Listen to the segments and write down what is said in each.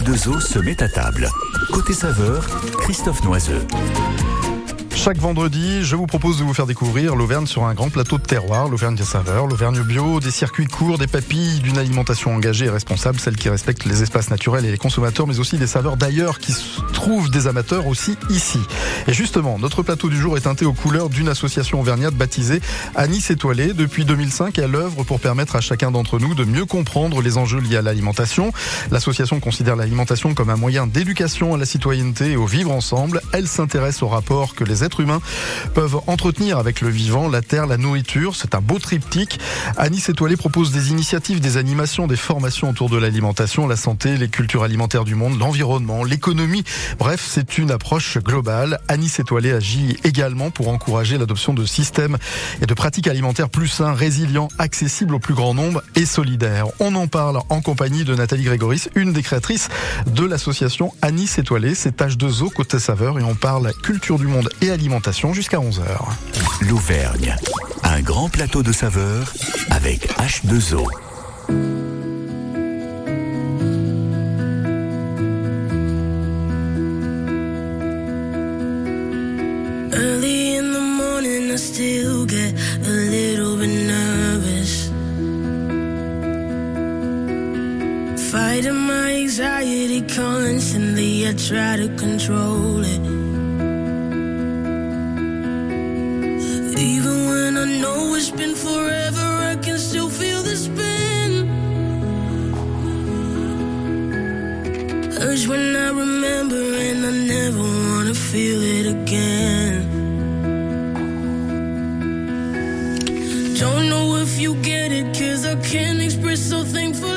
H2O se met à table. Côté saveur, Christophe Noiseux. Chaque vendredi, je vous propose de vous faire découvrir l'Auvergne sur un grand plateau de terroir, l'Auvergne des saveurs, l'Auvergne bio, des circuits courts, des papilles, d'une alimentation engagée et responsable, celle qui respecte les espaces naturels et les consommateurs, mais aussi des saveurs d'ailleurs qui se trouvent des amateurs aussi ici. Et justement, notre plateau du jour est teinté aux couleurs d'une association auvergnate baptisée Anis Étoilé. Depuis 2005, elle œuvre pour permettre à chacun d'entre nous de mieux comprendre les enjeux liés à l'alimentation. L'association considère l'alimentation comme un moyen d'éducation à la citoyenneté et au vivre ensemble. Elle s'intéresse au rapport que les êtres humains peuvent entretenir avec le vivant, la terre, la nourriture. C'est un beau triptyque. Anis Étoilé propose des initiatives, des animations, des formations autour de l'alimentation, la santé, les cultures alimentaires du monde, l'environnement, l'économie. Bref, c'est une approche globale. Anis Étoilé agit également pour encourager l'adoption de systèmes et de pratiques alimentaires plus sains, résilients, accessibles au plus grand nombre et solidaires. On en parle en compagnie de Nathalie Grégoris, une des créatrices de l'association Anis Étoilé. C'est H2O côté saveur et on parle culture du monde et alimentation jusqu'à 11h. L'Auvergne, un grand plateau de saveurs avec H2O. Early in the morning, I still get a little bit nervous. Fighting my anxiety constantly, I try to control it. Even when I know it's been forever, I can still feel the spin. When I remember, and I never wanna feel it again. Don't know if you get it, cause I can't express how thankful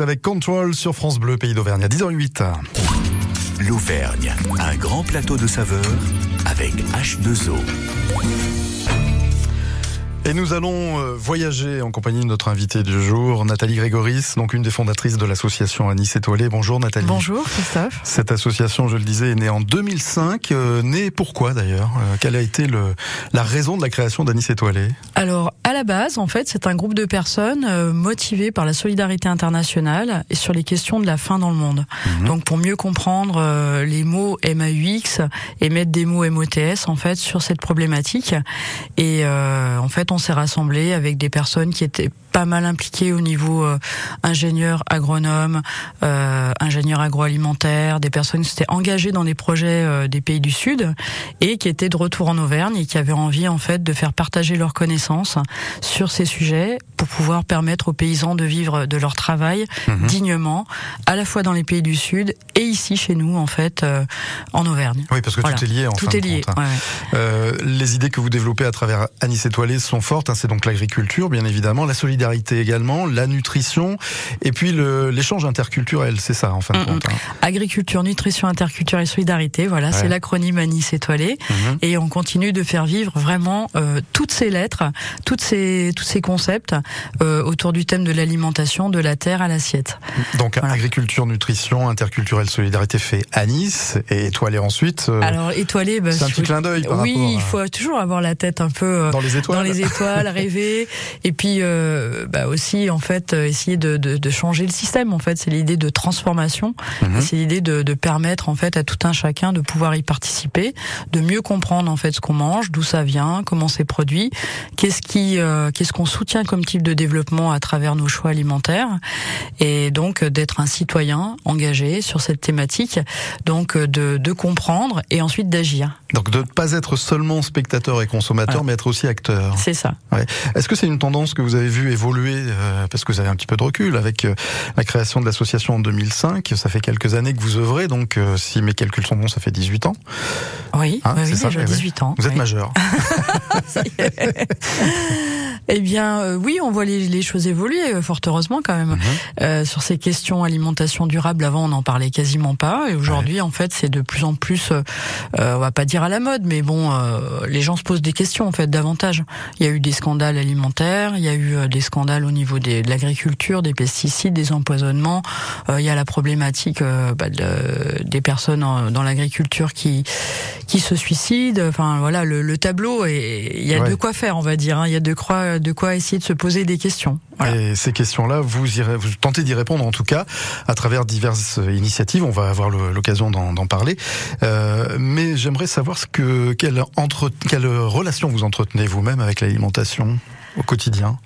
Avec Control sur France Bleu, pays d'Auvergne à 10h08. L'Auvergne, un grand plateau de saveurs avec H2O. Et nous allons euh, voyager en compagnie de notre invitée du jour, Nathalie Grégoris, donc une des fondatrices de l'association Anis Étoilé. Bonjour Nathalie. Bonjour Christophe. Cette association, je le disais, est née en 2005. Euh, née pourquoi d'ailleurs Euh, Quelle a été le, la raison de la création d'Anis Étoilé Alors à la base, en fait, c'est un groupe de personnes euh, motivées par la solidarité internationale et sur les questions de la faim dans le monde. Donc pour mieux comprendre les mots MAUX et mettre des mots MOTS en fait sur cette problématique. Et en fait, on s'est rassemblés avec des personnes qui étaient pas mal impliquées au niveau euh, ingénieur, agronome, euh, ingénieur agroalimentaire, des personnes qui s'étaient engagées dans des projets euh, des pays du Sud et qui étaient de retour en Auvergne et qui avaient envie en fait de faire partager leurs connaissances sur ces sujets pour pouvoir permettre aux paysans de vivre de leur travail dignement, à la fois dans les pays du Sud et ici chez nous en fait euh, en Auvergne. Oui, parce que Voilà. tout est lié en Tout fin est de lié. compte, hein. ouais, ouais. Euh, les idées que vous développez à travers Anis Étoilé sont hein. c'est donc l'agriculture, bien évidemment, la solidarité également, la nutrition, et puis l'échange interculturel. C'est ça, en fin de compte. hein. Agriculture, nutrition, interculture et solidarité, voilà, Ouais. c'est l'acronyme Anis étoilé. Mhm. Et on continue de faire vivre vraiment euh, toutes ces lettres, toutes ces, tous ces concepts euh, autour du thème de l'alimentation, de la terre à l'assiette. Donc Voilà. agriculture, nutrition, interculturelle, solidarité fait Anis et Étoilé ensuite. euh, Alors étoilé, bah, c'est un petit clin d'œil Oui, à- il faut toujours avoir la tête un peu dans les étoiles. dans les étoiles, rêver, et puis euh, bah aussi en fait euh, essayer de, de, de changer le système. En fait, c'est l'idée de transformation, Mhm. C'est l'idée de, de permettre en fait à tout un chacun de pouvoir y participer, de mieux comprendre en fait ce qu'on mange, d'où ça vient, comment c'est produit, qu'est-ce qui, euh, qu'est-ce qu'on soutient comme type de développement à travers nos choix alimentaires, et donc d'être un citoyen engagé sur cette thématique, donc euh, de, de comprendre et ensuite d'agir. Donc de ne pas être seulement spectateur et consommateur, mais être aussi acteur. C'est ça. Est-ce que c'est une tendance que vous avez vu évoluer, euh, parce que vous avez un petit peu de recul, avec euh, la création de l'association en 2005 Ça fait quelques années que vous œuvrez, donc euh, si mes calculs sont bons, ça fait 18 ans. Oui, Hein, c'est oui, ça, déjà eh oui. 18 ans. Vous êtes oui. majeur. Eh bien, euh, oui, on voit les, les choses évoluer, euh, fort heureusement quand même. Mhm. Euh, sur ces questions alimentation durable, avant, on n'en parlait quasiment pas. Et aujourd'hui, en fait, c'est de plus en plus, euh, euh, on va pas dire à la mode, mais bon, euh, les gens se posent des questions, en fait, davantage. Il y a eu des scandales alimentaires, il y a eu euh, des scandales au niveau des, de l'agriculture, des pesticides, des empoisonnements. Euh, il y a la problématique euh, bah, de- des personnes en- dans l'agriculture qui qui se suicident. Enfin, voilà, le, le tableau, et il y a Ouais. de quoi faire, on va dire. hein. Il y a de quoi, de quoi essayer de se poser des questions. Voilà. Et ces questions-là, vous, irez, vous tentez d'y répondre en tout cas à travers diverses initiatives. On va avoir l'occasion d'en parler. Mais j'aimerais savoir ce quelle relation vous entretenez vous-même avec l'alimentation au quotidien?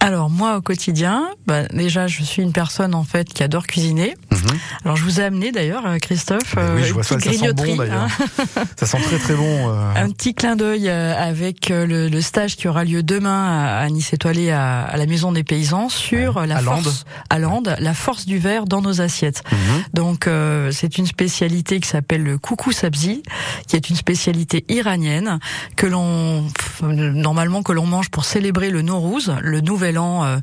Alors moi au quotidien, bah, déjà je suis une personne en fait qui adore cuisiner. Mhm. Alors je vous ai amené d'ailleurs euh, Christophe oui, euh, je une vois ça, sent bon hein. ça sent très très bon. euh, un petit clin d'œil avec le, le stage qui aura lieu demain à, Nice Étoilé à, à la Maison des Paysans sur Ouais. la À force Lande. à Lande, la force du verre dans nos assiettes. mhm. Donc euh, c'est une spécialité qui s'appelle le coucou sabzi, qui est une spécialité iranienne que l'on normalement que l'on mange pour célébrer le Nowruz, le nouvel an, euh,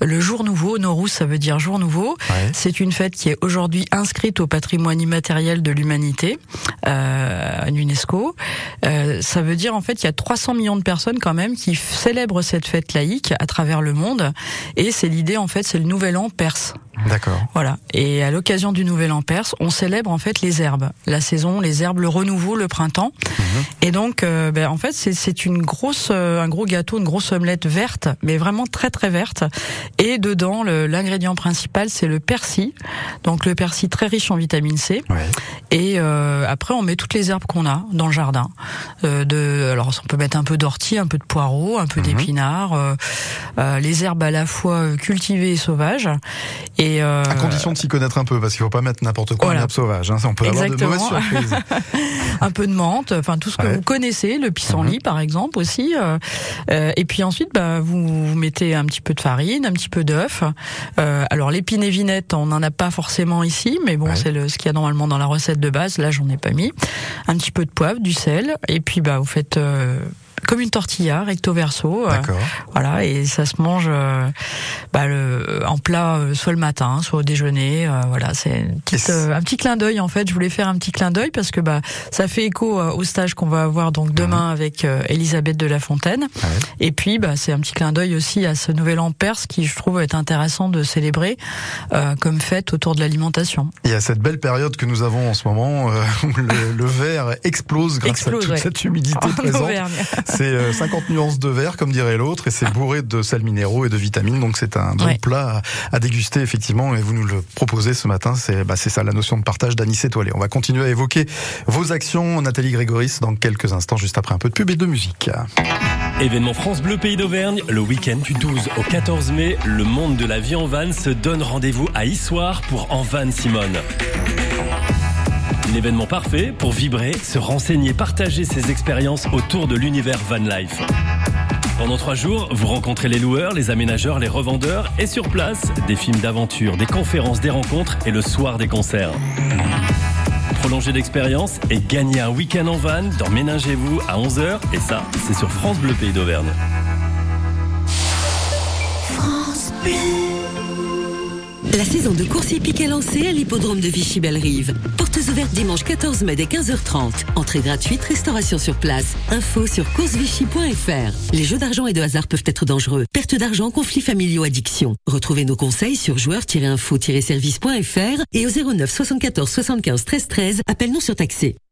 le jour nouveau. Nowruz ça veut dire jour nouveau. Ouais. C'est une fête qui est aujourd'hui inscrite au patrimoine immatériel de l'humanité euh, à l'UNESCO. Euh, ça veut dire en fait qu'il y a 300 millions de personnes quand même qui célèbrent cette fête laïque à travers le monde. Et c'est l'idée en fait, c'est le nouvel an perse. D'accord. Voilà. Et à l'occasion du Nouvel An perse, on célèbre en fait les herbes, la saison, les herbes, le renouveau, le printemps. Et donc, euh, ben, en fait, c'est- c'est une grosse, euh, un gros gâteau, une grosse omelette verte, mais vraiment très très verte. Et dedans, l'ingrédient principal, c'est le persil. Donc le persil très riche en vitamine C. Ouais. Et euh, après, on met toutes les herbes qu'on a dans le jardin. Euh, de, alors, on peut mettre un peu d'ortie, un peu de poireau, un peu Mhm. d'épinards, euh, les herbes à la fois cultivées et sauvages. Et À condition de s'y connaître un peu, parce qu'il faut pas mettre n'importe quoi en Voilà. herbe sauvage. Hein. On peut avoir de Exactement. mauvaises surprises. un peu de menthe, enfin tout ce que Ouais. vous connaissez, le pissenlit par exemple aussi. Euh, euh, et puis ensuite, bah, vous, vous mettez un petit peu de farine, un petit peu d'œuf. Euh, alors l'épine et vinette, on n'en a pas forcément ici, mais bon, Ouais. c'est le, ce qu'il y a normalement dans la recette de base. Là, j'en ai pas mis. Un petit peu de poivre, du sel, et puis bah vous faites. Euh, comme une tortilla recto verso. euh, voilà, et ça se mange euh, bah, le, en plat, euh, soit le matin, soit au déjeuner. euh, voilà, c'est Et euh, un petit clin d'œil en fait. Je voulais faire un petit clin d'œil parce que bah ça fait écho euh, au stage qu'on va avoir donc demain avec euh, Elisabeth de La Fontaine. Ouais. Et puis bah c'est un petit clin d'œil aussi à ce nouvel an perse qui je trouve est intéressant de célébrer euh, comme fête autour de l'alimentation. Il y a cette belle période que nous avons en ce moment euh, où le, le verre explose grâce Explose, à toute ouais. cette humidité En présente. C'est euh, 50 nuances de vert, comme dirait l'autre, et c'est bourré de sels minéraux et de vitamines. Donc c'est un bon Ouais. plat à, à déguster effectivement. Et vous nous le proposez ce matin. C'est bah, c'est ça la notion de partage d'anis étoilé. On va continuer à évoquer vos actions, Nathalie Grégoris, dans quelques instants, juste après un peu de pub et de musique. Événement France Bleu Pays d'Auvergne, le week-end du 12 au 14 mai, le monde de la vie en van se donne rendez-vous à Issoire pour En Van Simone. L'événement parfait pour vibrer, se renseigner, partager ses expériences autour de l'univers van life. Pendant trois jours, vous rencontrez les loueurs, les aménageurs, les revendeurs et sur place, des films d'aventure, des conférences, des rencontres et le soir des concerts. Prolongez l'expérience et gagnez un week-end en van dans Ménagez-vous à 11h et ça, c'est sur France Bleu Pays d'Auvergne. La saison de course hippique est lancée à l'hippodrome de Vichy-Belle-Rive. Portes ouvertes dimanche 14 mai dès 15h30. Entrée gratuite, restauration sur place. Info sur coursevichy.fr. Les jeux d'argent et de hasard peuvent être dangereux. Perte d'argent, conflits familiaux, addiction. Retrouvez nos conseils sur joueurs-info-service.fr et au 09 74 75 13 13. Appel non surtaxé.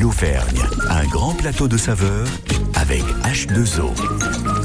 L'Auvergne, un grand plateau de saveurs avec H2O.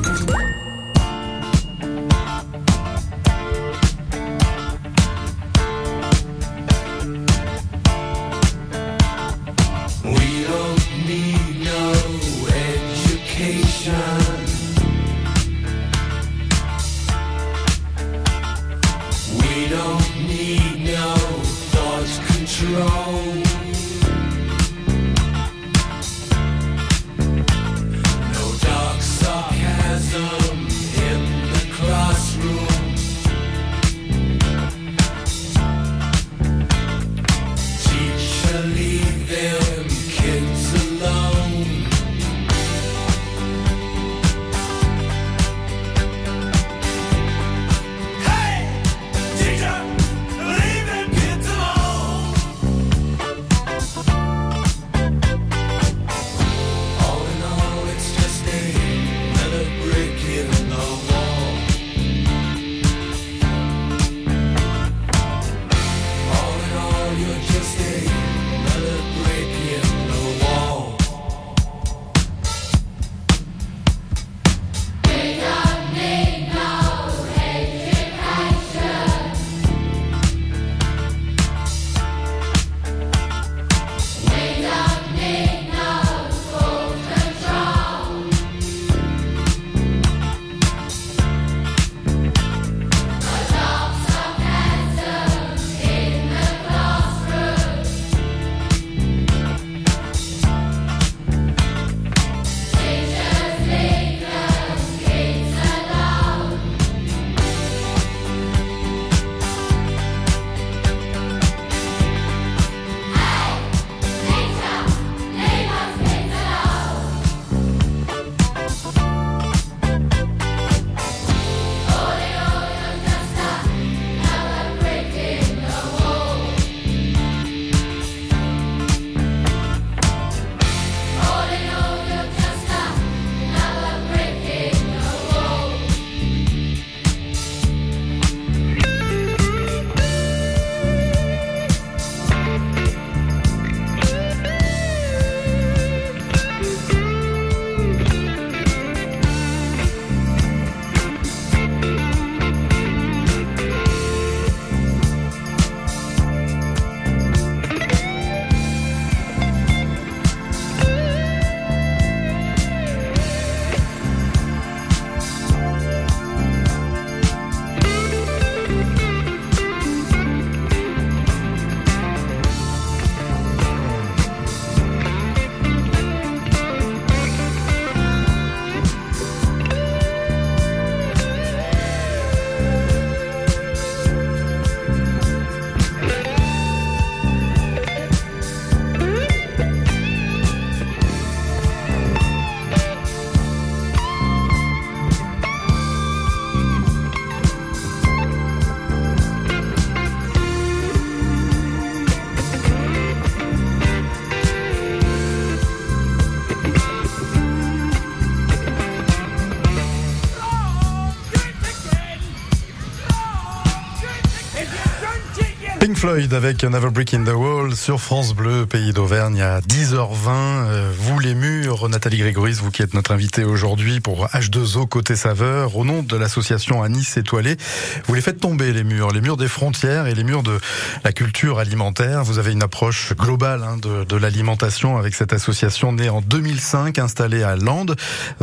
Floyd avec Never Brick in the Wall sur France Bleu, pays d'Auvergne à 10h20. Euh, vous les murs, Nathalie Grégoris, vous qui êtes notre invitée aujourd'hui pour H2O côté saveur, au nom de l'association Anis Étoilé, vous les faites tomber les murs, les murs des frontières et les murs de la culture alimentaire. Vous avez une approche globale hein, de, de l'alimentation avec cette association née en 2005, installée à Landes,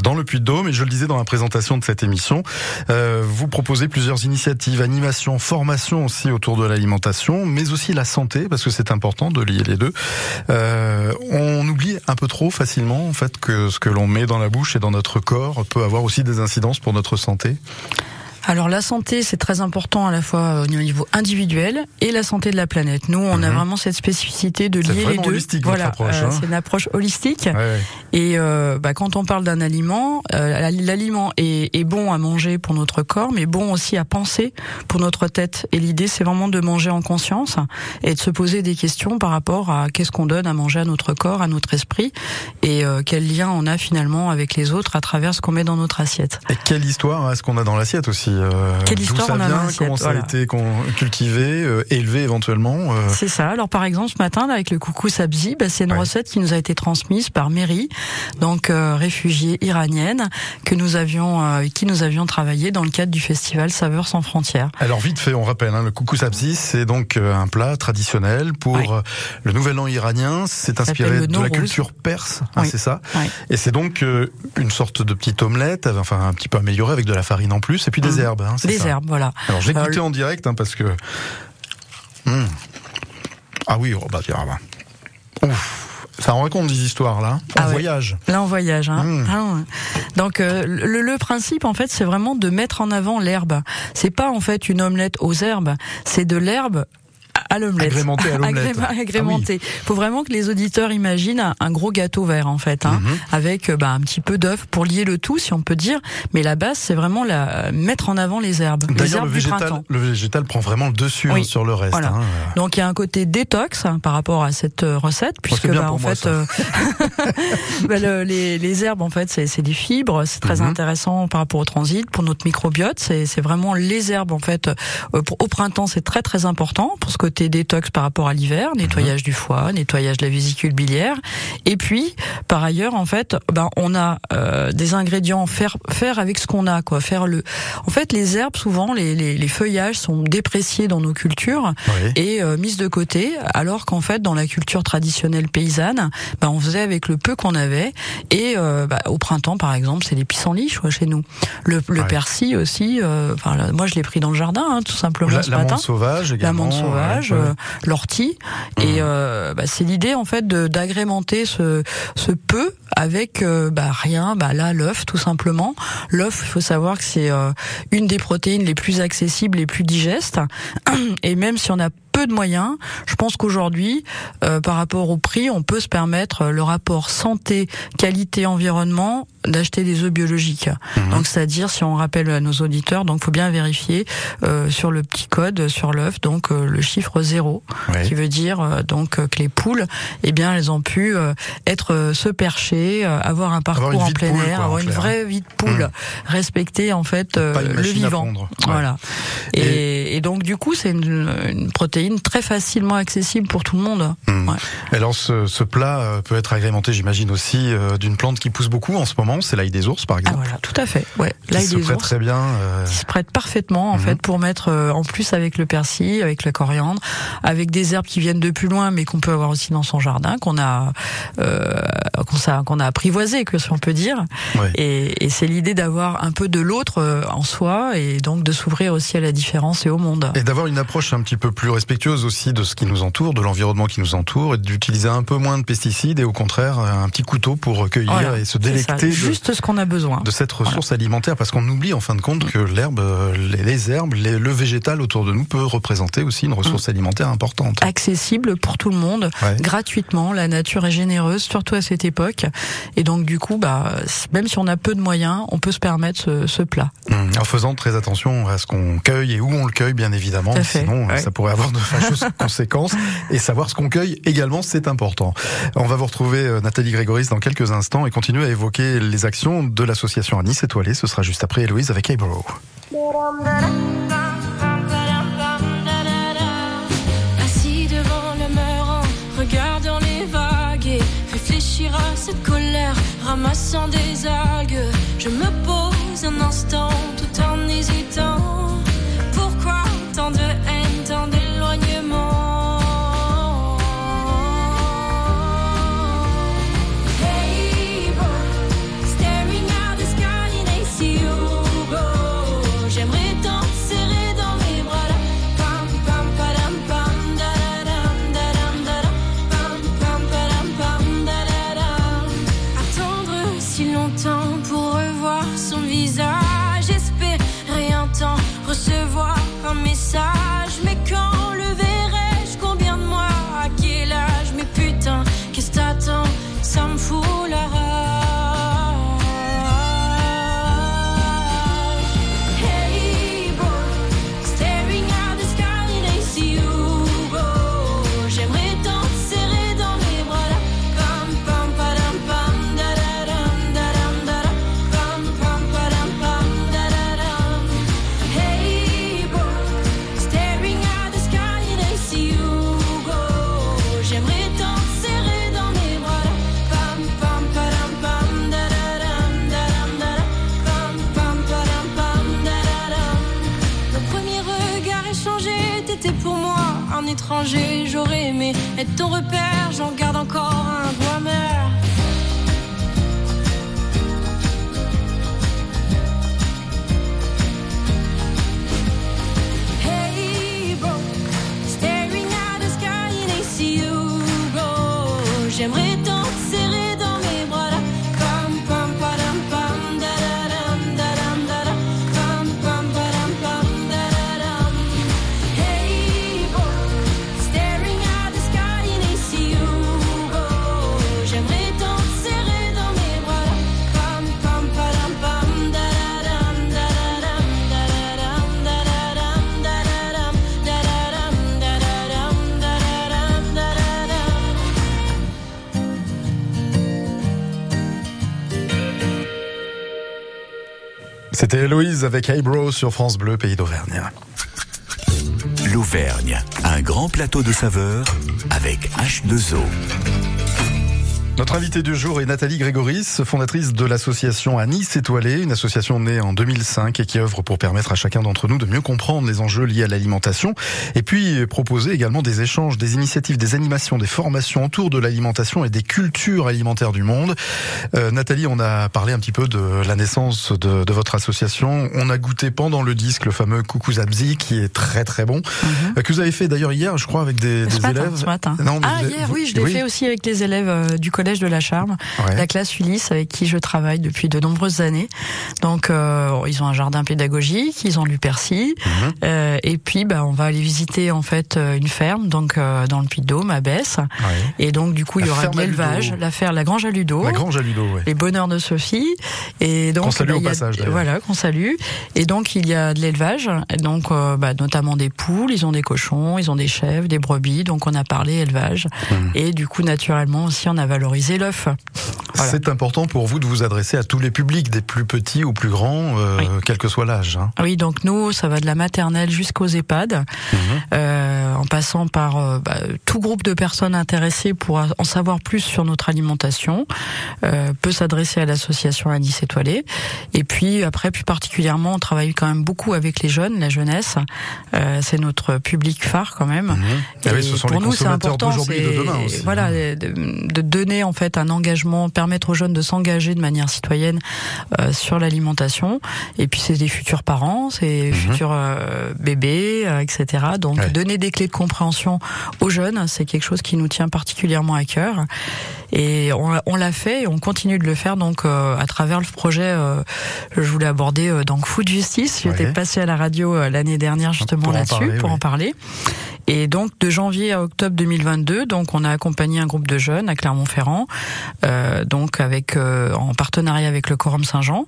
dans le Puy-de-Dôme. Et je le disais dans la présentation de cette émission, euh, vous proposez plusieurs initiatives, animation, formation aussi autour de l'alimentation mais aussi la santé, parce que c'est important de lier les deux. Euh, on oublie un peu trop facilement en fait que ce que l'on met dans la bouche et dans notre corps peut avoir aussi des incidences pour notre santé. Alors la santé, c'est très important à la fois au niveau individuel et la santé de la planète. Nous, on a Mhm. vraiment cette spécificité de lier les deux. voilà, euh, hein. c'est une approche holistique. Ouais, ouais. Et euh, bah, quand on parle d'un aliment, euh, l'aliment est, est bon à manger pour notre corps, mais bon aussi à penser pour notre tête. Et l'idée, c'est vraiment de manger en conscience et de se poser des questions par rapport à qu'est-ce qu'on donne à manger à notre corps, à notre esprit, et euh, quel lien on a finalement avec les autres à travers ce qu'on met dans notre assiette. Et quelle histoire est-ce qu'on a dans l'assiette aussi euh, Quelle D'où histoire ça vient Comment ça voilà. a été cultivé, euh, élevé éventuellement euh, C'est ça. Alors par exemple ce matin là, avec le coucou sabzi, bah, c'est une Ouais. recette qui nous a été transmise par Mary, donc euh, réfugiée iranienne, que nous avions, euh, avec qui nous avions travaillé dans le cadre du festival Saveurs sans frontières. Alors vite fait, on rappelle, hein, le coucou sabzi, c'est donc euh, un plat traditionnel pour Ouais. euh, le Nouvel An iranien. C'est inspiré de la culture perse, hein, Oui. c'est ça. Ouais. Et c'est donc euh, une sorte de petite omelette, euh, enfin un petit peu améliorée avec de la farine en plus, et puis des Mhm. Herbes. Hein, Des ça. herbes, voilà. Alors j'ai Euh, goûté en direct hein, parce que. Hmm. Ah oui, oh, bah, tiens, ah bah. Ouf, ça raconte des histoires là. En Ah ouais. voyage. Là, on voyage. Hein. Mmh. Ah ouais. Donc, euh, le, le principe, en fait, c'est vraiment de mettre en avant l'herbe. C'est pas en fait une omelette aux herbes, c'est de l'herbe à l'omelette. Agrémenté à l'omelette. Agré- Agrémenté. Faut vraiment que les auditeurs imaginent un, gros gâteau vert, en fait, hein, Mhm. avec euh, bah, un petit peu d'œuf pour lier le tout, si on peut dire. Mais la base, c'est vraiment la, mettre en avant les herbes, D'ailleurs, le végétal, printemps. le végétal prend vraiment le dessus Oui. hein, sur le reste. Voilà. hein. Donc il y a un côté détox hein, par rapport à cette euh, recette, puisque c'est bien bah, en moi, fait, euh, bah, le- les, les herbes en fait c'est des fibres, c'est très Mhm. intéressant par rapport au transit pour notre microbiote. C'est c'est vraiment les herbes en fait. euh, pour- au printemps c'est très très important pour ce côté détox par rapport à l'hiver, nettoyage Mhm. du foie, nettoyage de la vésicule biliaire. Et puis par ailleurs en fait, ben on a euh, des ingrédients faire faire avec ce qu'on a quoi, faire le. En fait les herbes souvent les, les, les feuillages sont dépréciés dans nos cultures Oui. et euh, mise de côté, alors qu'en fait dans la culture traditionnelle paysanne, bah, on faisait avec le peu qu'on avait. Et euh, bah, au printemps, par exemple, c'est les pissenlits quoi, chez nous. Le, le Ouais. persil aussi. euh, Enfin, là, moi je l'ai pris dans le jardin, hein, tout simplement La, ce la matin. menthe sauvage La également. menthe sauvage, ouais, euh, l'ortie, et euh, bah, c'est l'idée en fait d'agrémenter ce ce peu avec euh, bah, rien, bah là l'œuf tout simplement. L'œuf, il faut savoir que c'est une des protéines les plus accessibles, les plus digestes, et même si on a peu de moyens, je pense qu'aujourd'hui, euh, par rapport au prix, on peut se permettre euh, le rapport santé, qualité, environnement d'acheter des œufs biologiques. Mhm. Donc c'est-à-dire si on rappelle à nos auditeurs, donc faut bien vérifier euh, sur le petit code sur l'œuf, donc euh, le chiffre zéro, Ouais. qui veut dire euh, donc euh, que les poules, eh bien elles ont pu euh, être euh, se percher, euh, avoir un parcours en plein poule, air, quoi, avoir une clair. vraie vie de poule, Mhm. respecter en fait euh, le vivant. pondre. Ouais. Voilà. Et, et donc du coup c'est une, une protéine très facilement accessible pour tout le monde. Hmm. Ouais. Alors ce, ce plat euh, peut être agrémenté, j'imagine aussi, euh, d'une plante qui pousse beaucoup en ce moment, c'est l'ail des ours par Ah exemple. voilà, tout à fait. Ouais. L'ail se des prête ours. très bien. euh, qui se prête parfaitement en Mhm. fait pour mettre euh, en plus avec le persil, avec le coriandre, avec des herbes qui viennent de plus loin mais qu'on peut avoir aussi dans son jardin, qu'on a qu'on a apprivoisé que si on peut dire. ouais. Et, et c'est l'idée d'avoir un peu de l'autre en soi et donc de s'ouvrir aussi à la différence et au monde. Et d'avoir une approche un petit peu plus respectueuse aussi de ce qui nous entoure, de l'environnement qui nous entoure, et d'utiliser un peu moins de pesticides et au contraire un petit couteau pour cueillir Voilà, et se délecter de, juste ce qu'on a besoin. de cette ressource alimentaire, parce qu'on oublie en fin de compte que l'herbe, les, les herbes, les- le végétal autour de nous peut représenter aussi une ressource alimentaire importante. accessible pour tout le monde, Ouais. gratuitement. La nature est généreuse, surtout à cette époque. Et donc du coup, bah, même si on a peu de moyens, on peut se permettre ce, ce plat. Hum, En faisant très attention à ce qu'on cueille et où on le cueille, bien évidemment. Sinon, ouais. ça pourrait avoir de fâcheuses conséquences. Et savoir ce qu'on cueille également, c'est important. On va vous retrouver, euh, Nathalie Grégoris, dans quelques instants et continuer à évoquer les actions de l'association Nice Étoilée. Ce sera juste après Héloïse avec Ebro. Assis devant le mur regardant les vagues et réfléchir à cette colère, ramassant des algues. Je me pose un instant tout en hésitant. Pourquoi tant de haine? Ton repère, j'en garde encore Héloïse avec Eyebrow sur France Bleu, pays d'Auvergne. L'Auvergne, un grand plateau de saveurs avec H2O. Notre invitée du jour est Nathalie Grégoris, fondatrice de l'association Nice Étoilée, une association née en 2005 et qui œuvre pour permettre à chacun d'entre nous de mieux comprendre les enjeux liés à l'alimentation et puis proposer également des échanges, des initiatives, des animations, des formations autour de l'alimentation et des cultures alimentaires du monde. Euh, Nathalie, on a parlé un petit peu de la naissance de, de votre association. On a goûté pendant le disque le fameux Coucou Zabzi qui est très très bon, euh, que vous avez fait d'ailleurs hier, je crois, avec des, des matin, élèves. ce matin. Non, ah, hier, vous- oui, je l'ai fait aussi avec les élèves euh, du collège de la Charme, Ouais. la classe Ulysse, avec qui je travaille depuis de nombreuses années. Donc, euh, ils ont un jardin pédagogique, ils ont du persil, Mhm. euh, et puis, bah, on va aller visiter en fait euh, une ferme, donc euh, dans le Puy-de-Dôme, à Besse. Ouais. Et donc, du coup, il La y aura de l'élevage, la ferme, la grange à Ludo. La Grange à Ludo, ouais. Les bonheurs de Sophie. Et donc, Qu'on salue bah, au il y a- passage, d'ailleurs. Voilà, qu'on salue. Et donc, il y a de l'élevage. Donc, euh, bah, notamment des poules. Ils ont des cochons, ils ont des chèvres, des brebis. Donc, on a parlé élevage. Mmh. Et du coup, naturellement aussi, on a valorisé l'œuf. Voilà. C'est important pour vous de vous adresser à tous les publics, des plus petits ou plus grands, euh, Oui. quel que soit l'âge. hein. Oui, donc nous, ça va de la maternelle jusqu'aux EHPAD, Mhm. euh, en passant par euh, bah, tout groupe de personnes intéressées pour en savoir plus sur notre alimentation, peut s'adresser à l'association à Nice Étoilée. Et puis après, plus particulièrement, on travaille quand même beaucoup avec les jeunes, la jeunesse. C'est notre public phare quand même. Ah oui, ce sont pour les nous, c'est important, d'aujourd'hui de demain aussi. Voilà, de, de donner en fait un engagement, permettre aux jeunes de s'engager de manière citoyenne euh, sur l'alimentation. Et puis c'est des futurs parents, c'est des futurs euh, bébés, euh, etc. Donc. Ouais. donner des clés de compréhension aux jeunes, c'est quelque chose qui nous tient particulièrement à cœur. Et on, on l'a fait et on continue de le faire donc à travers le projet. je voulais aborder donc Food Justice. J'étais Ouais. passée à la radio l'année dernière justement Pour en là-dessus parler, pour oui. en parler. Et donc de janvier à octobre 2022, donc on a accompagné un groupe de jeunes à Clermont-Ferrand, euh, donc avec euh, en partenariat avec le Corum Saint-Jean,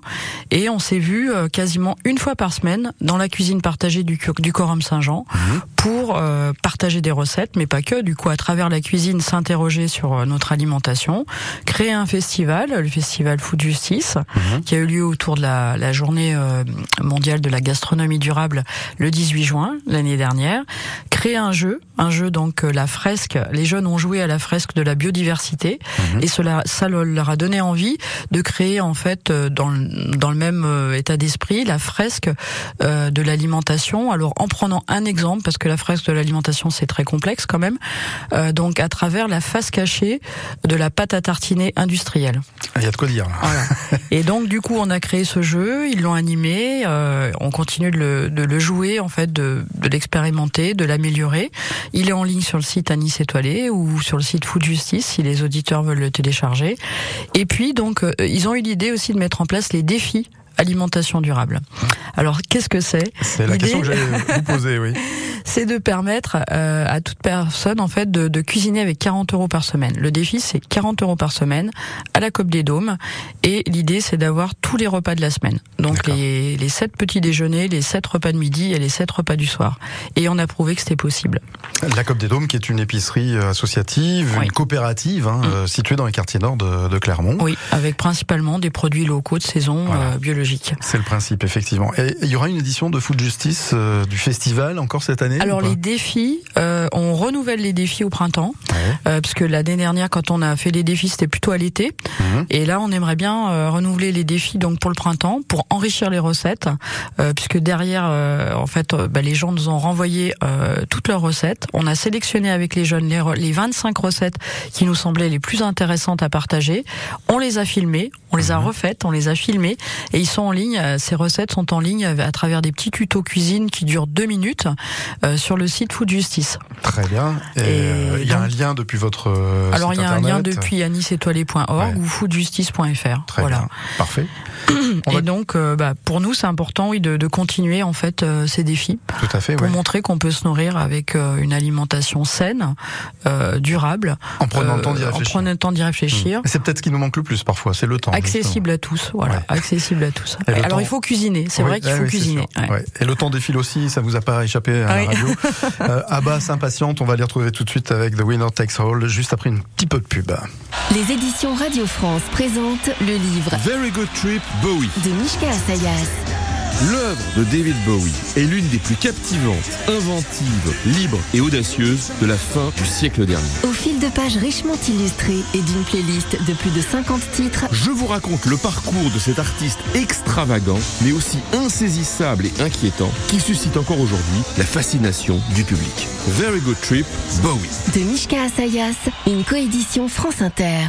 et on s'est vu euh, quasiment une fois par semaine dans la cuisine partagée du, du Corum Saint-Jean pour euh, partager des recettes, mais pas que. Du coup, à travers la cuisine, s'interroger sur euh, notre alimentation, créer un festival, le festival Food Justice, qui a eu lieu autour de la, la journée euh, mondiale de la gastronomie durable le 18 juin l'année dernière, créer un jeu, un jeu donc la fresque. Les jeunes ont joué à la fresque de la biodiversité et cela, ça le- leur a donné envie de créer en fait euh, dans le, dans le même euh, état d'esprit la fresque euh, de l'alimentation. Alors en prenant un exemple parce que la fresque de l'alimentation c'est très complexe quand même. euh, donc à travers la face cachée de la pâte à tartiner industrielle. Il y a de quoi dire là. Voilà. Et donc du coup on a créé ce jeu, ils l'ont animé, euh, on continue de le, de le jouer en fait, de, de l'expérimenter, de l'améliorer. Il est en ligne sur le site Anis Étoilé ou sur le site Food Justice si les auditeurs veulent le télécharger. Et puis donc euh, ils ont eu l'idée aussi de mettre en place les défis alimentation durable. Alors qu'est-ce que c'est C'est la question que j'allais vous poser, oui. c'est de permettre euh, à toute personne en fait de, de cuisiner avec 40 euros par semaine. Le défi c'est 40 euros par semaine à la COP des Dômes et l'idée c'est d'avoir tous les repas de la semaine. Donc les, les 7 petits déjeuners, les 7 repas de midi et les 7 repas du soir. Et on a prouvé que c'était possible. La COP des Dômes, qui est une épicerie euh, associative, Oui. une coopérative, hein, euh, située dans les quartiers nord de, de Clermont. Oui, avec principalement des produits locaux de saison Voilà. euh, biologiques. C'est le principe, effectivement. Et il y aura une édition de Food Justice euh, du festival encore cette année Alors les défis, euh, on renouvelle les défis au printemps, Ouais. euh, parce que l'année dernière, quand on a fait les défis, c'était plutôt à l'été. Mhm. Et là, on aimerait bien renouveler les défis donc pour le printemps, pour enrichir les recettes, puisque derrière, en fait, bah, les gens nous ont renvoyé toutes leurs recettes. On a sélectionné avec les jeunes les, les 25 recettes qui nous semblaient les plus intéressantes à partager. On les a filmées, on les a refaites, on les a filmées, et ils sont en ligne. euh, Ces recettes sont en ligne à travers des petits tutos cuisine qui durent deux minutes euh, sur le site Food Justice. Très bien. Et, euh, il y a un lien depuis votre euh, Alors il y a un lien depuis anisétoilé.org Ouais. ou foodjustice.fr. Très voilà. bien. Parfait. On Et va- donc, euh, bah, pour nous, c'est important, oui, de, de continuer en fait euh, ces défis Tout à fait, pour ouais. montrer qu'on peut se nourrir avec euh, une alimentation saine, euh, durable, En prenant le temps d'y en réfléchir. prenant le temps d'y réfléchir. Et C'est peut-être ce qui nous manque le plus parfois, c'est le temps. Accessible à tous, voilà, Ouais. accessible à tous. Et Alors temps- il faut cuisiner, c'est Oui, vrai qu'il faut oui, cuisiner. sûr. ouais. Ouais. Et le temps défile aussi, ça vous a pas échappé à la radio. euh, Abba s'impatiente, on va les retrouver tout de suite avec The Winner Takes All, juste après une petit peu de pub. Les éditions Radio France présentent le livre Very Good Trip Bowie. de Mishka Asayas. L'œuvre de David Bowie est l'une des plus captivantes, inventives, libres et audacieuses de la fin du siècle dernier. Au fil de pages richement illustrées et d'une playlist de plus de 50 titres, Je vous raconte le parcours de cet artiste extravagant, mais aussi insaisissable et inquiétant, qui suscite encore aujourd'hui la fascination du public. Very Good Trip Bowie. de Mishka Asayas, une coédition France Inter.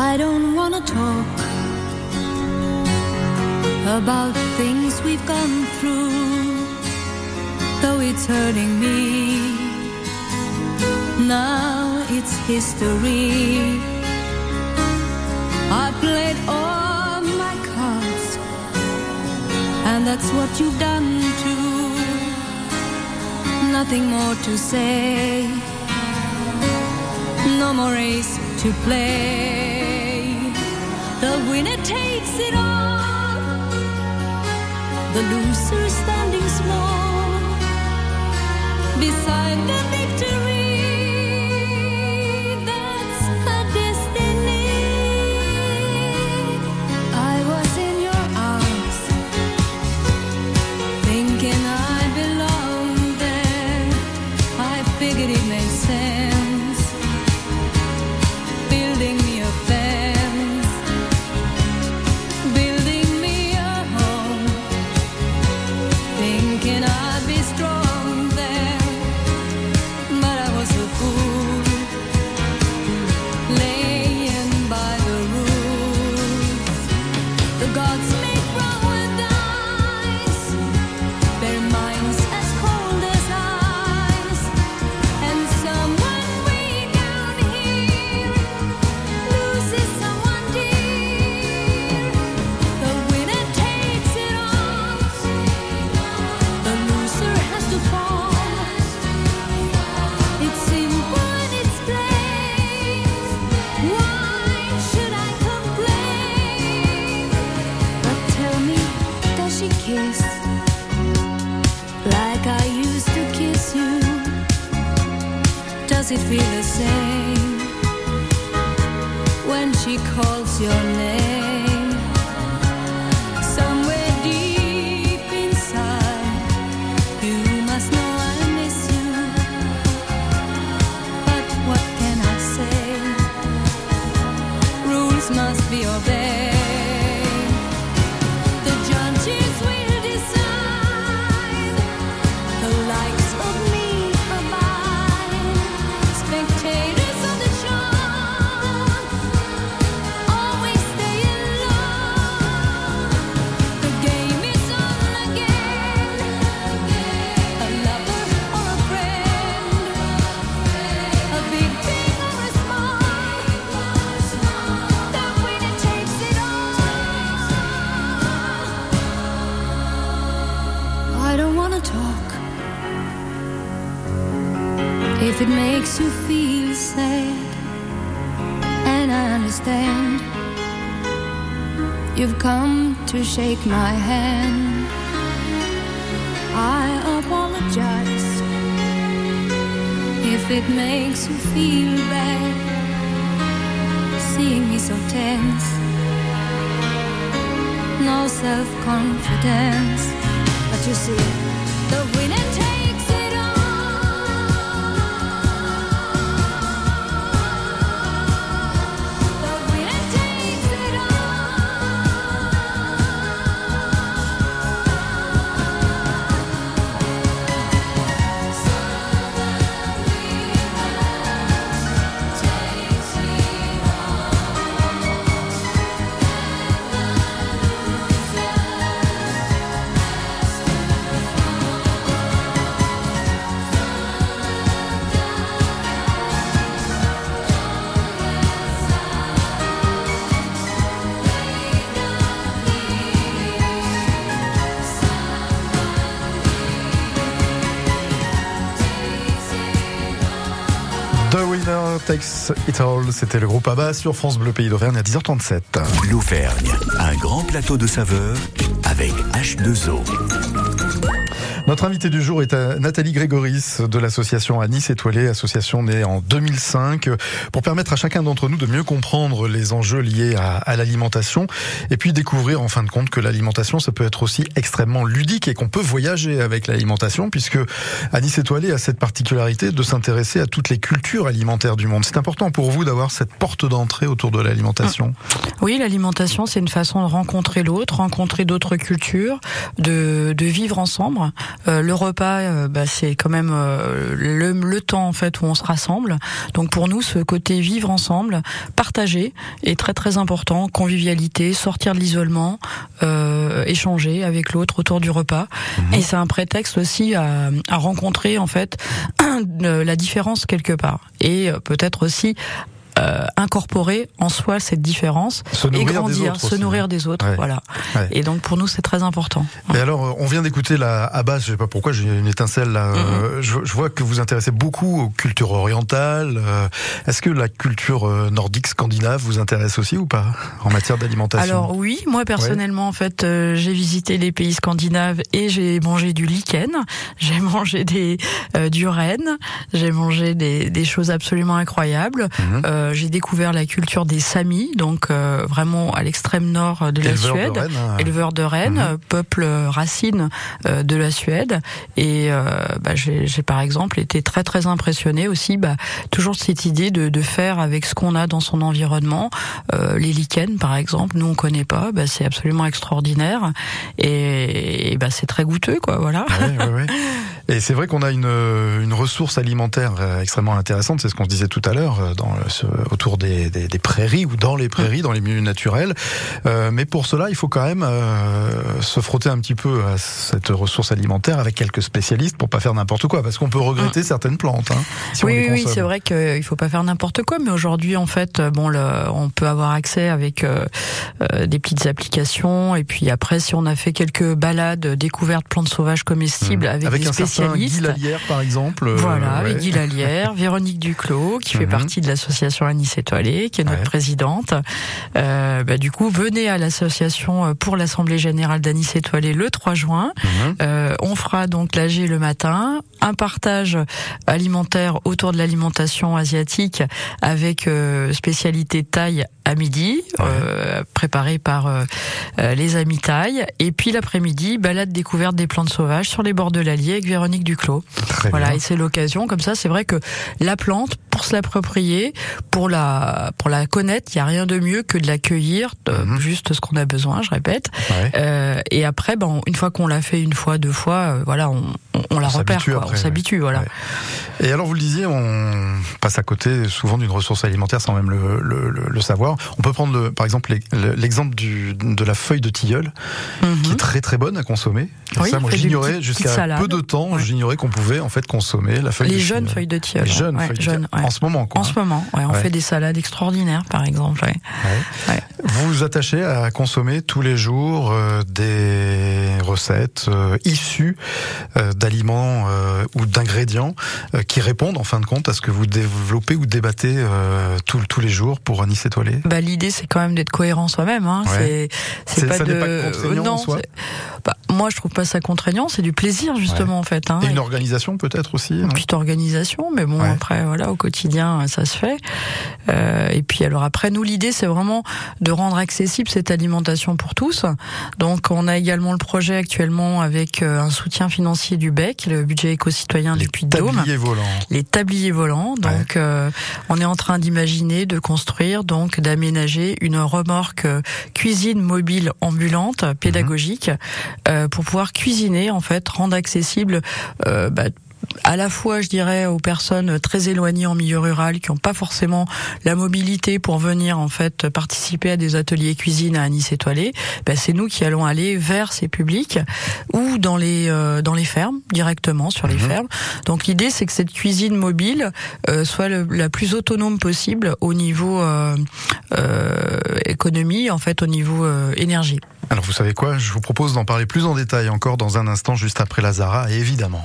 I don't wanna talk about things we've gone through, though it's hurting me. Now it's history. I've played all my cards, and that's what you've done too. Nothing more to say no more race to play. The winner takes it all, the loser standing small beside the victory. Shake my hand. I apologize if it makes you feel bad, seeing me so tense, no self confidence. But you see, Takes It All, c'était le groupe ABBA sur France Bleu Pays d'Auvergne à 10h37. L'Auvergne, un grand plateau de saveurs avec H2O. Notre invité du jour est euh, Nathalie Grégoris de l'association Anis Étoilée, association née en 2005, pour permettre à chacun d'entre nous de mieux comprendre les enjeux liés à, l'alimentation et puis découvrir en fin de compte que l'alimentation, ça peut être aussi extrêmement ludique et qu'on peut voyager avec l'alimentation puisque Anis Étoilée a cette particularité de s'intéresser à toutes les cultures alimentaires du monde. C'est important pour vous d'avoir cette porte d'entrée autour de l'alimentation. Oui, l'alimentation, c'est une façon de rencontrer l'autre, rencontrer d'autres cultures, de, de vivre ensemble. Euh, le repas, euh, bah, c'est quand même euh, le, le temps en fait où on se rassemble. Donc pour nous, ce côté vivre ensemble, partager, est très très important. Convivialité, sortir de l'isolement, échanger avec l'autre autour du repas. Et c'est un prétexte aussi à, à rencontrer en fait la différence quelque part. Et peut-être aussi euh, incorporer en soi cette différence Se et grandir, se aussi. nourrir des autres. Ouais. Voilà. Ouais. Et donc pour nous, c'est très important. Et alors, on vient d'écouter la Abbas, je sais pas pourquoi, j'ai une étincelle là. Euh, je, je vois que vous intéressez beaucoup aux cultures orientales. Euh, Est-ce que la culture nordique scandinave vous intéresse aussi ou pas en matière d'alimentation? Alors oui, moi personnellement, en fait, euh, j'ai visité les pays scandinaves et j'ai mangé du lichen, j'ai mangé des euh, du renne, j'ai mangé des, des choses absolument incroyables. Mhm. Euh, j'ai découvert la culture des Samis, donc euh, vraiment à l'extrême nord de la Éleveurs de Suède, rennes, hein. éleveurs de rennes, Mhm. euh, peuple racine euh, de la Suède. Et euh, bah, j'ai j'ai, par exemple été très très impressionné aussi, bah, toujours cette idée de, de faire avec ce qu'on a dans son environnement. Euh, les lichens, par exemple, nous on connaît pas, bah, c'est absolument extraordinaire et, et, bah, c'est très goûteux, quoi. Voilà. Ouais, ouais, ouais. Et c'est vrai qu'on a une, euh, une ressource alimentaire euh, extrêmement intéressante, c'est ce qu'on se disait tout à l'heure, euh, autour des, des, des prairies ou dans les prairies, dans les milieux naturels. Euh, mais pour cela, il faut quand même euh, se frotter un petit peu à cette ressource alimentaire avec quelques spécialistes pour pas faire n'importe quoi, parce qu'on peut regretter certaines plantes. Hein, si oui, oui, c'est vrai qu'il faut pas faire n'importe quoi, mais aujourd'hui, en fait, euh, bon, le, on peut avoir accès avec euh, euh, des petites applications, et puis après, si on a fait quelques balades, euh, découvertes plantes sauvages comestibles Mhm. avec, Avec des spécialistes, spécialistes. Guy par exemple. euh, Voilà, ouais. Guy Véronique Duclos, qui fait Mhm. partie de l'association Anis Étoilée, qui est notre Ouais. présidente. Euh, bah, du coup, venez à l'association euh, pour l'Assemblée Générale d'Anis Étoilée le 3 juin. Mhm. Euh, on fera donc l'AG le matin, un partage alimentaire autour de l'alimentation asiatique avec euh, spécialité thaï à midi, euh, préparé par euh, euh, les amis thaï. Et puis l'après-midi, balade découverte des plantes sauvages sur les bords de l'Allier avec Véronique Duclos. Très Voilà, bien. et c'est l'occasion, comme ça, c'est vrai que la plante, pour se l'approprier, pour la, pour la connaître, il n'y a rien de mieux que de l'accueillir, de- Mhm. juste ce qu'on a besoin, je répète. Ouais. Euh, et après, ben, une fois qu'on l'a fait une fois, deux fois, euh, voilà, on, on, on la On repère, s'habitue quoi, après, on s'habitue, voilà. Ouais. Et alors, vous le disiez, on passe à côté souvent d'une ressource alimentaire sans même le, le- le- le savoir. On peut prendre, le- par exemple, l'exemple de la feuille de tilleul, qui Mhm. est très très bonne à consommer. Oui, ça, moi, j'ignorais, jusqu'à peu de temps, Ouais. j'ignorais qu'on pouvait en fait consommer la feuille Les de jeunes tilleul. feuilles de tilleul. Les jeunes ouais, feuilles de tilleul. ouais. En ce moment, quoi. En ce moment, ouais, on fait des salades extraordinaires, par exemple. Vous vous attachez à consommer tous les jours euh, des recettes euh, issues euh, d'aliments ou d'ingrédients qui répondent en fin de compte à ce que vous développez ou débattez tous tous les jours pour un Nice étoilé? Bah, l'idée, c'est quand même d'être cohérent soi-même. Hein. Ouais. C'est, pas ça de. pas contraignant non, en soi c'est- bah, moi, je trouve pas ça contraignant. C'est du plaisir justement en fait. Hein. Et une organisation peut-être aussi. Une petite organisation, mais bon Ouais. après voilà au quotidien ça se fait. Euh, et puis alors après nous l'idée c'est vraiment de rendre accessible cette alimentation pour tous. Donc on a également le projet actuellement avec euh, un soutien financier du BEC, le budget éco-citoyen Les du Puy-de-Dôme tabliers volants. les tabliers volants. Donc, euh, on est en train d'imaginer, de construire, donc d'aménager une remorque euh, cuisine mobile ambulante pédagogique euh, pour pouvoir cuisiner, en fait, rendre accessible. euh, bah, à la fois, je dirais, aux personnes très éloignées en milieu rural qui n'ont pas forcément la mobilité pour venir en fait participer à des ateliers cuisine à Nice étoilé, ben, c'est nous qui allons aller vers ces publics ou dans les euh, dans les fermes directement sur les Mhm. fermes. Donc l'idée c'est que cette cuisine mobile euh, soit le- la plus autonome possible au niveau euh, euh, économie, en fait au niveau énergie. Alors vous savez quoi? Je vous propose d'en parler plus en détail encore dans un instant, juste après Lazara, évidemment.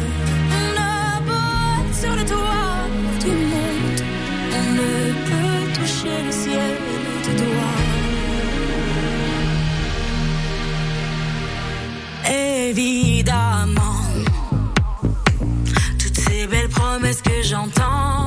Évidemment, toutes ces belles promesses que j'entends,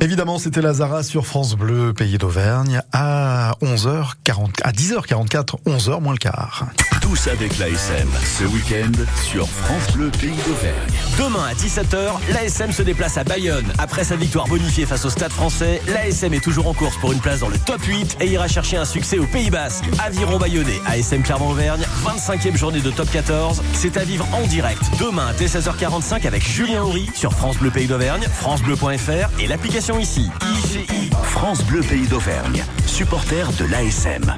Évidemment. C'était Lazara sur France Bleu, pays d'Auvergne, à 11h40, à 10h44, 11h moins le quart. Tous avec l'ASM, ce week-end sur France Bleu Pays d'Auvergne. Demain à 17h, l'ASM se déplace à Bayonne. Après sa victoire bonifiée face au Stade français, l'ASM est toujours en course pour une place dans le top 8 et ira chercher un succès au Pays Basque. Aviron Bayonnais, ASM Clermont-Auvergne, 25e journée de top 14. C'est à vivre en direct demain dès 16h45 avec Julien Horry sur France Bleu Pays d'Auvergne, francebleu.fr et l'application ici. ICI, France Bleu Pays d'Auvergne, supporter de l'ASM.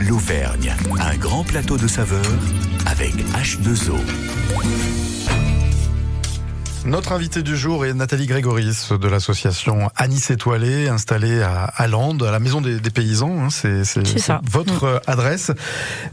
L'Auvergne, un grand plateau de saveurs avec H2O. Notre invité du jour est Nathalie Grégoris de l'association Anis Étoilé, installée à, à Landes, à la Maison des, des Paysans. hein, c'est c'est- C'est ça. votre euh, adresse.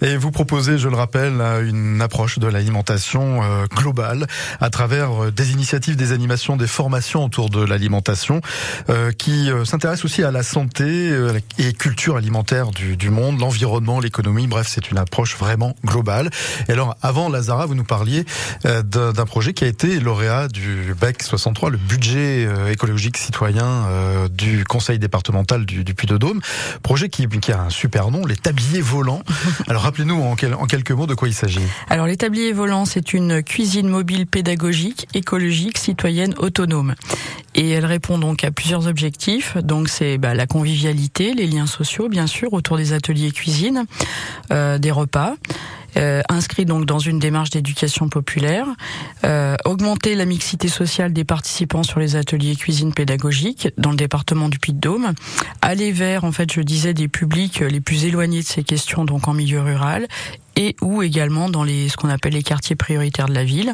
Et vous proposez, je le rappelle, une approche de l'alimentation euh, globale à travers euh, des initiatives, des animations, des formations autour de l'alimentation euh, qui s'intéressent aussi à la santé euh, et culture alimentaire du, du monde, l'environnement, l'économie. Bref, c'est une approche vraiment globale. Et alors, avant Lazara, vous nous parliez euh, d'un d'un projet qui a été lauréat du BEC 63, le budget euh, écologique citoyen euh, du conseil départemental du, du Puy-de-Dôme. Projet qui, qui a un super nom, les tabliers volants. Alors, rappelez-nous en, quel- en quelques mots de quoi il s'agit. Alors les tabliers volants, c'est une cuisine mobile pédagogique, écologique, citoyenne, autonome. Et elle répond donc à plusieurs objectifs. Donc c'est bah, la convivialité, les liens sociaux, bien sûr, autour des ateliers cuisine, euh, des repas. Euh, inscrit donc dans une démarche d'éducation populaire, euh, augmenter la mixité sociale des participants sur les ateliers cuisine pédagogique dans le département du Puy-de-Dôme, aller vers en fait je disais des publics les plus éloignés de ces questions donc en milieu rural et ou également dans les ce qu'on appelle les quartiers prioritaires de la ville,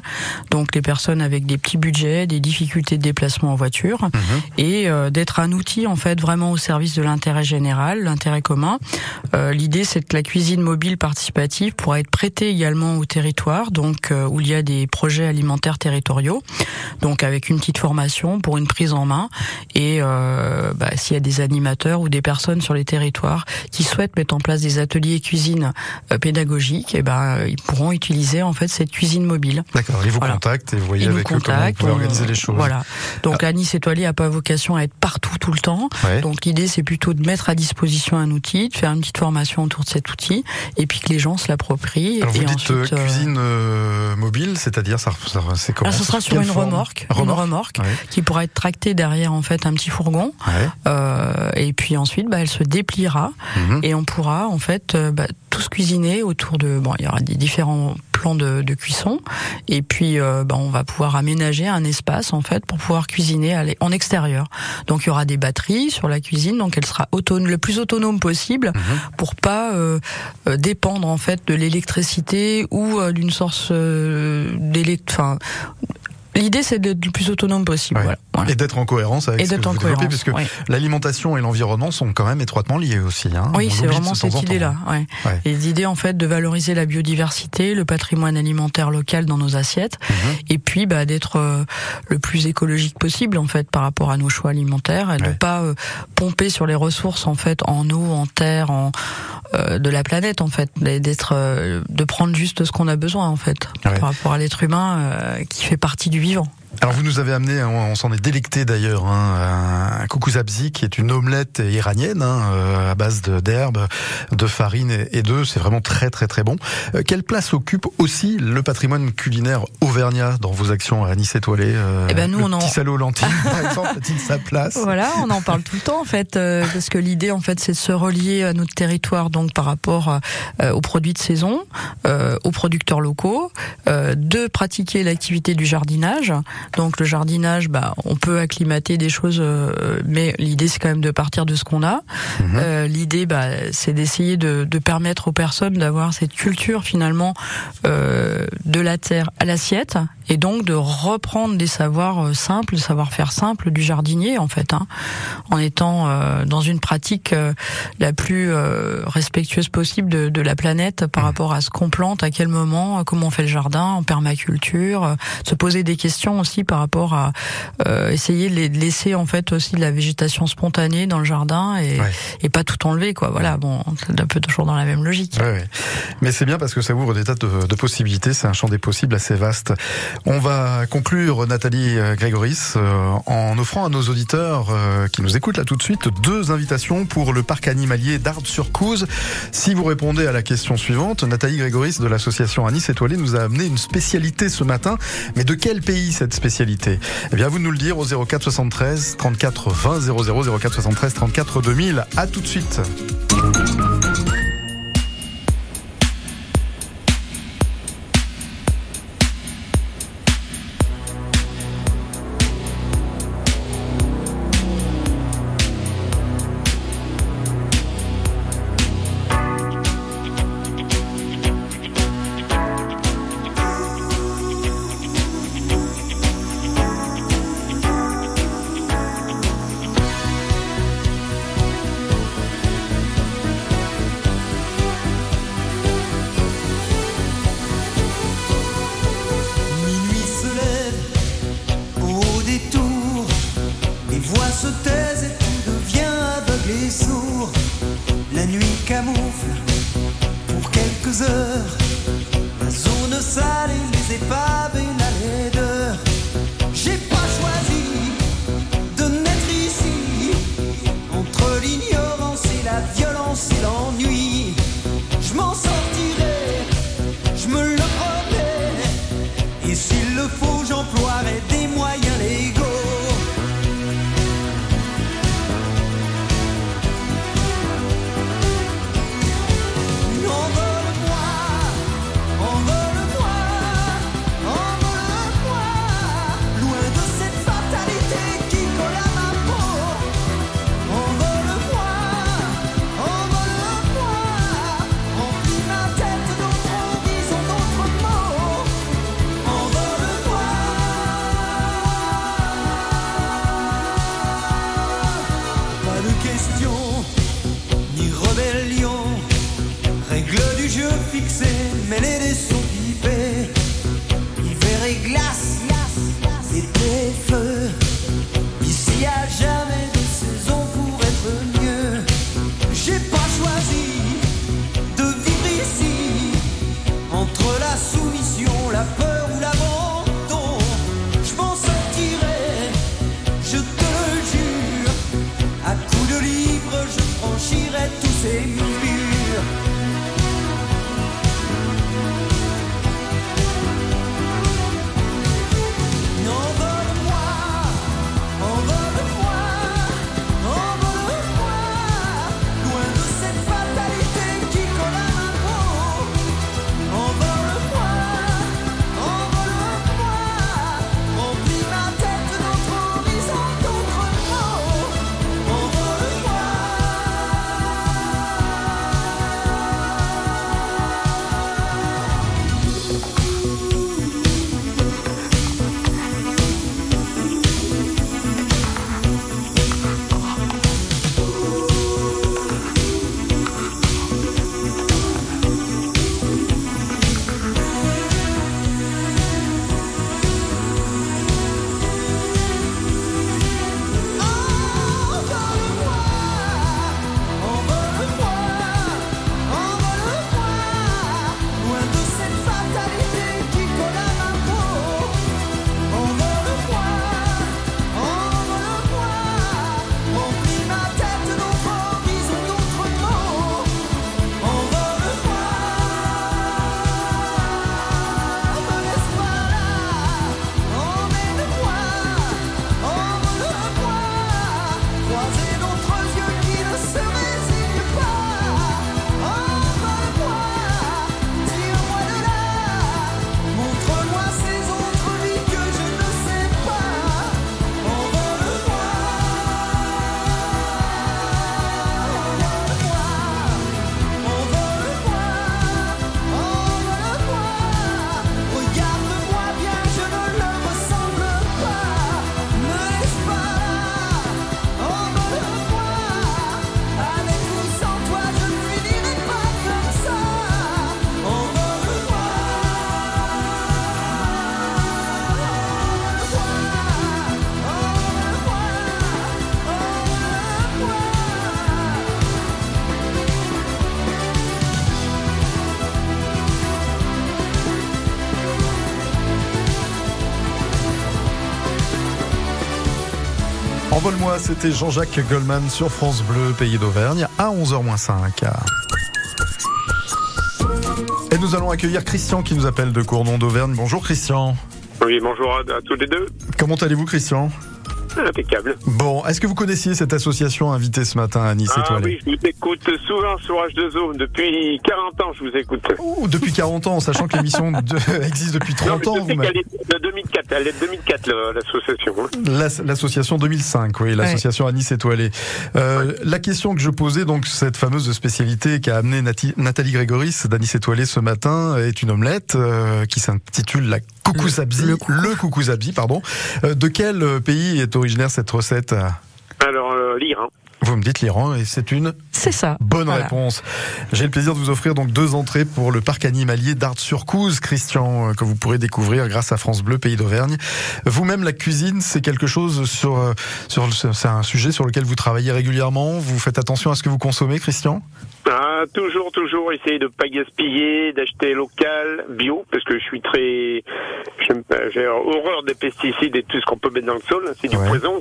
donc les personnes avec des petits budgets, des difficultés de déplacement en voiture, et euh, d'être un outil en fait vraiment au service de l'intérêt général, l'intérêt commun. Euh, L'idée c'est que la cuisine mobile participative pourra être prêtée également au territoire, donc euh, où il y a des projets alimentaires territoriaux, donc avec une petite formation pour une prise en main, et euh, bah, s'il y a des animateurs ou des personnes sur les territoires qui souhaitent mettre en place des ateliers cuisine euh, et ben ils pourront utiliser en fait cette cuisine mobile. D'accord, ils vous Voilà. contactent et vous voyez Ils avec eux comment vous pouvez on- organiser les choses. Voilà. Donc la Nice étoilée a pas vocation à être partout tout le temps. Ouais. Donc l'idée c'est plutôt de mettre à disposition un outil, de faire une petite formation autour de cet outil, et puis que les gens se l'approprient. Alors vous et dites euh, ensuite, euh, cuisine euh, mobile, c'est-à-dire ça, ça- c'est comment ah, ce sera sur une remorque, une Remorque Ouais. qui pourra être tractée derrière en fait un petit fourgon. Ouais. Euh, et puis ensuite, bah, elle se dépliera Mhm. et on pourra en fait euh, bah, tous cuisiner autour de. Bon, il y aura des différents plans de, de cuisson et puis euh, bah, on va pouvoir aménager un espace en fait pour pouvoir cuisiner en extérieur. Donc il y aura des batteries sur la cuisine, donc elle sera autonome, le plus autonome possible pour pas euh, euh, dépendre en fait de l'électricité ou euh, d'une source euh, d'élect. Enfin, l'idée c'est d'être le plus autonome possible. Ouais. Voilà. Voilà. Et d'être en cohérence avec Et ce que d'être en cohérence, puisque oui. l'alimentation et l'environnement sont quand même étroitement liés aussi. Hein. Oui, c'est vraiment cette idée-là. Ouais. Et l'idée en fait de valoriser la biodiversité, le patrimoine alimentaire local dans nos assiettes, Mhm. et puis bah, d'être euh, le plus écologique possible en fait par rapport à nos choix alimentaires, et de Ouais. pas euh, pomper sur les ressources en fait en eau, en terre, en euh, de la planète en fait, et d'être de prendre juste ce qu'on a besoin en fait par rapport à l'être humain qui fait partie du vivant. Alors vous nous avez amené, on, on s'en est délecté d'ailleurs, hein, un koukouzabzi qui est une omelette iranienne hein, euh, à base d'herbes, de farine et, d'œufs. C'est vraiment très très très bon. Euh, quelle place occupe aussi le patrimoine culinaire auvergnat dans vos actions à Nice étoilée euh, Eh ben, nous, le on en- petit salaud aux lentilles par exemple a-t-il sa place? Voilà, on en parle tout le temps en fait, euh, parce que l'idée en fait c'est de se relier à notre territoire donc par rapport aux produits de saison, aux producteurs locaux, de pratiquer l'activité du jardinage. Donc le jardinage, bah, on peut acclimater des choses, euh, mais l'idée c'est quand même de partir de ce qu'on a. Euh, l'idée, bah, c'est d'essayer de, de permettre aux personnes d'avoir cette culture finalement euh, de la terre à l'assiette et donc de reprendre des savoirs euh, simples, le savoir-faire simple du jardinier en fait, hein, en étant euh, dans une pratique euh, la plus euh, respectueuse possible de, de la planète par rapport à ce qu'on plante, à quel moment, comment on fait le jardin en permaculture, euh, se poser des questions aussi par rapport à euh, essayer de laisser en fait aussi de la végétation spontanée dans le jardin et, Ouais. et pas tout enlever quoi. Voilà, bon, c'est un peu toujours dans la même logique. Ouais, ouais. Mais c'est bien parce que ça ouvre des tas de, de possibilités. C'est un champ des possibles assez vaste. On va conclure, Nathalie euh, Grégoris, euh, en offrant à nos auditeurs euh, qui nous écoutent là tout de suite deux invitations pour le parc animalier d'Ardes-sur-Couze. Si vous répondez à la question suivante, Nathalie Grégoris de l'association Anis Étoilé nous a amené une spécialité ce matin. Mais de quel pays cette spécialité? Eh bien, vous nous le dire au 04 73 34 20 00 04 73 34 2000. À tout de suite. Envole-moi, c'était Jean-Jacques Goldman sur France Bleu, pays d'Auvergne, à 11h05. Et nous allons accueillir Christian qui nous appelle de Cournon d'Auvergne. Bonjour Christian. Oui, bonjour à, à tous les deux. Comment allez-vous Christian? Impeccable. Bon, est-ce que vous connaissiez cette association invitée ce matin à Nice Ah Étoilée oui, je vous écoute souvent sur H2O. Depuis 40 ans, je vous écoute. Depuis 40 ans, sachant que l'émission de- existe depuis 30 Non, ans. vous sais m'avez- qu'elle est de 2004. Elle est de 2004, le- l'association. hein. L'as- L'association 2005, oui, l'association à Nice étoilée. Euh, La question que je posais, donc cette fameuse spécialité qui a amené Nati- Nathalie Grégoris d'Anis étoilée ce matin, est une omelette euh, qui s'intitule la Koukoussabzi, le, Koukoussabzi, pardon. Euh, de quel euh, pays est originaire cette recette euh. Vous me dites l'Iran et c'est une C'est ça. bonne Voilà. réponse. J'ai le plaisir de vous offrir donc deux entrées pour le parc animalier d'Artes-sur-Couze, Christian, euh, que vous pourrez découvrir grâce à France Bleu Pays d'Auvergne. Vous-même, la cuisine, c'est quelque chose sur, euh, sur, le- c'est un sujet sur lequel vous travaillez régulièrement. Vous faites attention à ce que vous consommez, Christian? Ah, toujours, toujours essayer de pas gaspiller, d'acheter local, bio, parce que je suis très, j'aime pas- j'ai horreur des pesticides et tout ce qu'on peut mettre dans le sol, c'est du Ouais. poison.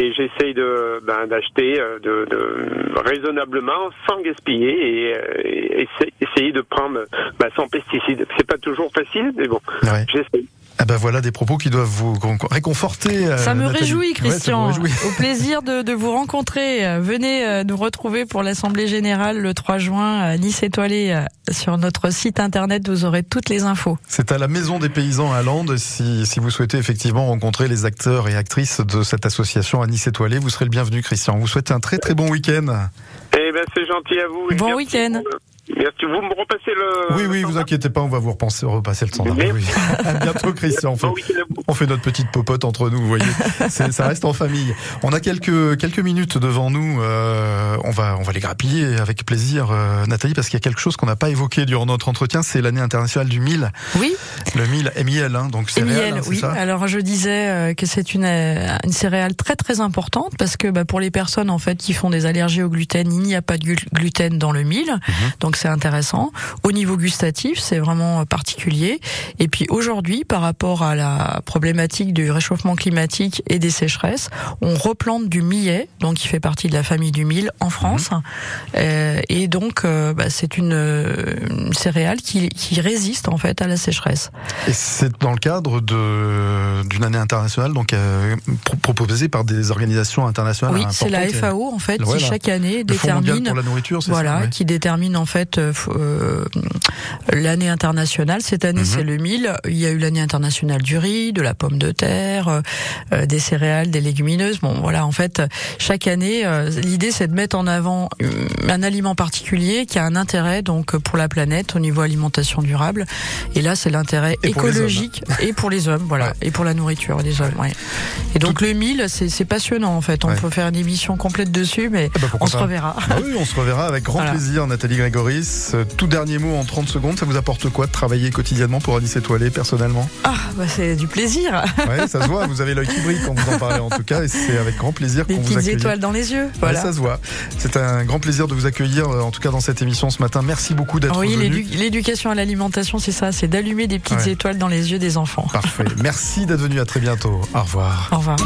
Et j'essaye de, ben, d'acheter euh, de, de, raisonnablement, sans gaspiller et, euh, et essayer de prendre ben, sans pesticides. C'est pas toujours facile, mais bon, Ouais. j'essaye. Ah ben voilà des propos qui doivent vous con- réconforter. euh, Ça me Nathalie. réjouit, Ouais, Christian. réjouit. Au plaisir de, de vous rencontrer. Venez euh, nous retrouver pour l'Assemblée Générale le 3 juin à Nice Étoilée. euh, Sur notre site internet, vous aurez toutes les infos. C'est à la Maison des Paysans à Landes. Si, si vous souhaitez effectivement rencontrer les acteurs et actrices de cette association à Nice étoilée, vous serez le bienvenu, Christian. Vous souhaitez un très très bon week-end. Eh ben, c'est gentil à vous. et Bon week-end. Merci. Vous me repassez le. Oui, oui, vous inquiétez pas, on va vous repasser, repasser le standard. Oui, oui. À bientôt, Christian. On fait, on fait notre petite popote entre nous, vous voyez. C'est- ça reste en famille. On a quelques, quelques minutes devant nous. euh, on va, on va les grappiller avec plaisir, euh, Nathalie, parce qu'il y a quelque chose qu'on n'a pas évoqué durant notre entretien. C'est l'année internationale du mil. Oui, Le mil, MIL, hein, donc miel, hein, c'est oui. ça Alors je disais euh, que c'est une, une céréale très très importante parce que bah, pour les personnes en fait qui font des allergies au gluten, il n'y a pas de glu- gluten dans le mil, Mhm. donc c'est intéressant. Au niveau gustatif, c'est vraiment euh, particulier. Et puis aujourd'hui, par rapport à la problématique du réchauffement climatique et des sécheresses, on replante du millet, donc qui fait partie de la famille du mil en France. Euh, et donc euh, bah, c'est une, une céréale qui, qui résiste en fait à la sécheresse. Et c'est dans le cadre de d'une année internationale, donc euh, pro- proposée par des organisations internationales. Oui, c'est la. FAO en fait qui chaque année détermine pour la nourriture, c'est voilà, ça ouais. qui détermine en fait euh, euh, l'année internationale. Cette année, Mhm. c'est le mil. Il y a eu l'année internationale du riz, de la pomme de terre, euh, des céréales, des légumineuses. Bon, voilà, en fait, chaque année, euh, l'idée, c'est de mettre en avant un aliment particulier qui a un intérêt donc pour la planète au niveau alimentation durable. Et là, c'est l'intérêt écologique et pour les hommes, voilà, Ouais. et pour la nourriture des hommes. Ouais. Et donc le mil, c'est c'est passionnant en fait. On Ouais. peut faire une émission complète dessus, mais ben, pourquoi on se reverra. Ah oui, on se reverra avec grand Voilà. plaisir, Nathalie Grégoris. Euh, Tout dernier mot en 30 secondes, ça vous apporte quoi de travailler quotidiennement pour Alice Étoilée, personnellement? Ah, bah c'est du plaisir. Ouais, ça se voit, vous avez l'œil qui brille quand vous en parlez en tout cas, et c'est avec grand plaisir Des qu'on vous petites accueille. étoiles dans les yeux. Voilà. Ouais, ça se voit. C'est un grand plaisir de vous accueillir, euh, en tout cas dans cette émission ce matin. Merci beaucoup d'être oui, venu. l'édu- l'éducation à l'alimentation, c'est ça, c'est d'allumer des petites Ouais. étoiles dans les yeux des enfants. Parfait. Merci d'être venu. À très bientôt. Au revoir. Au revoir.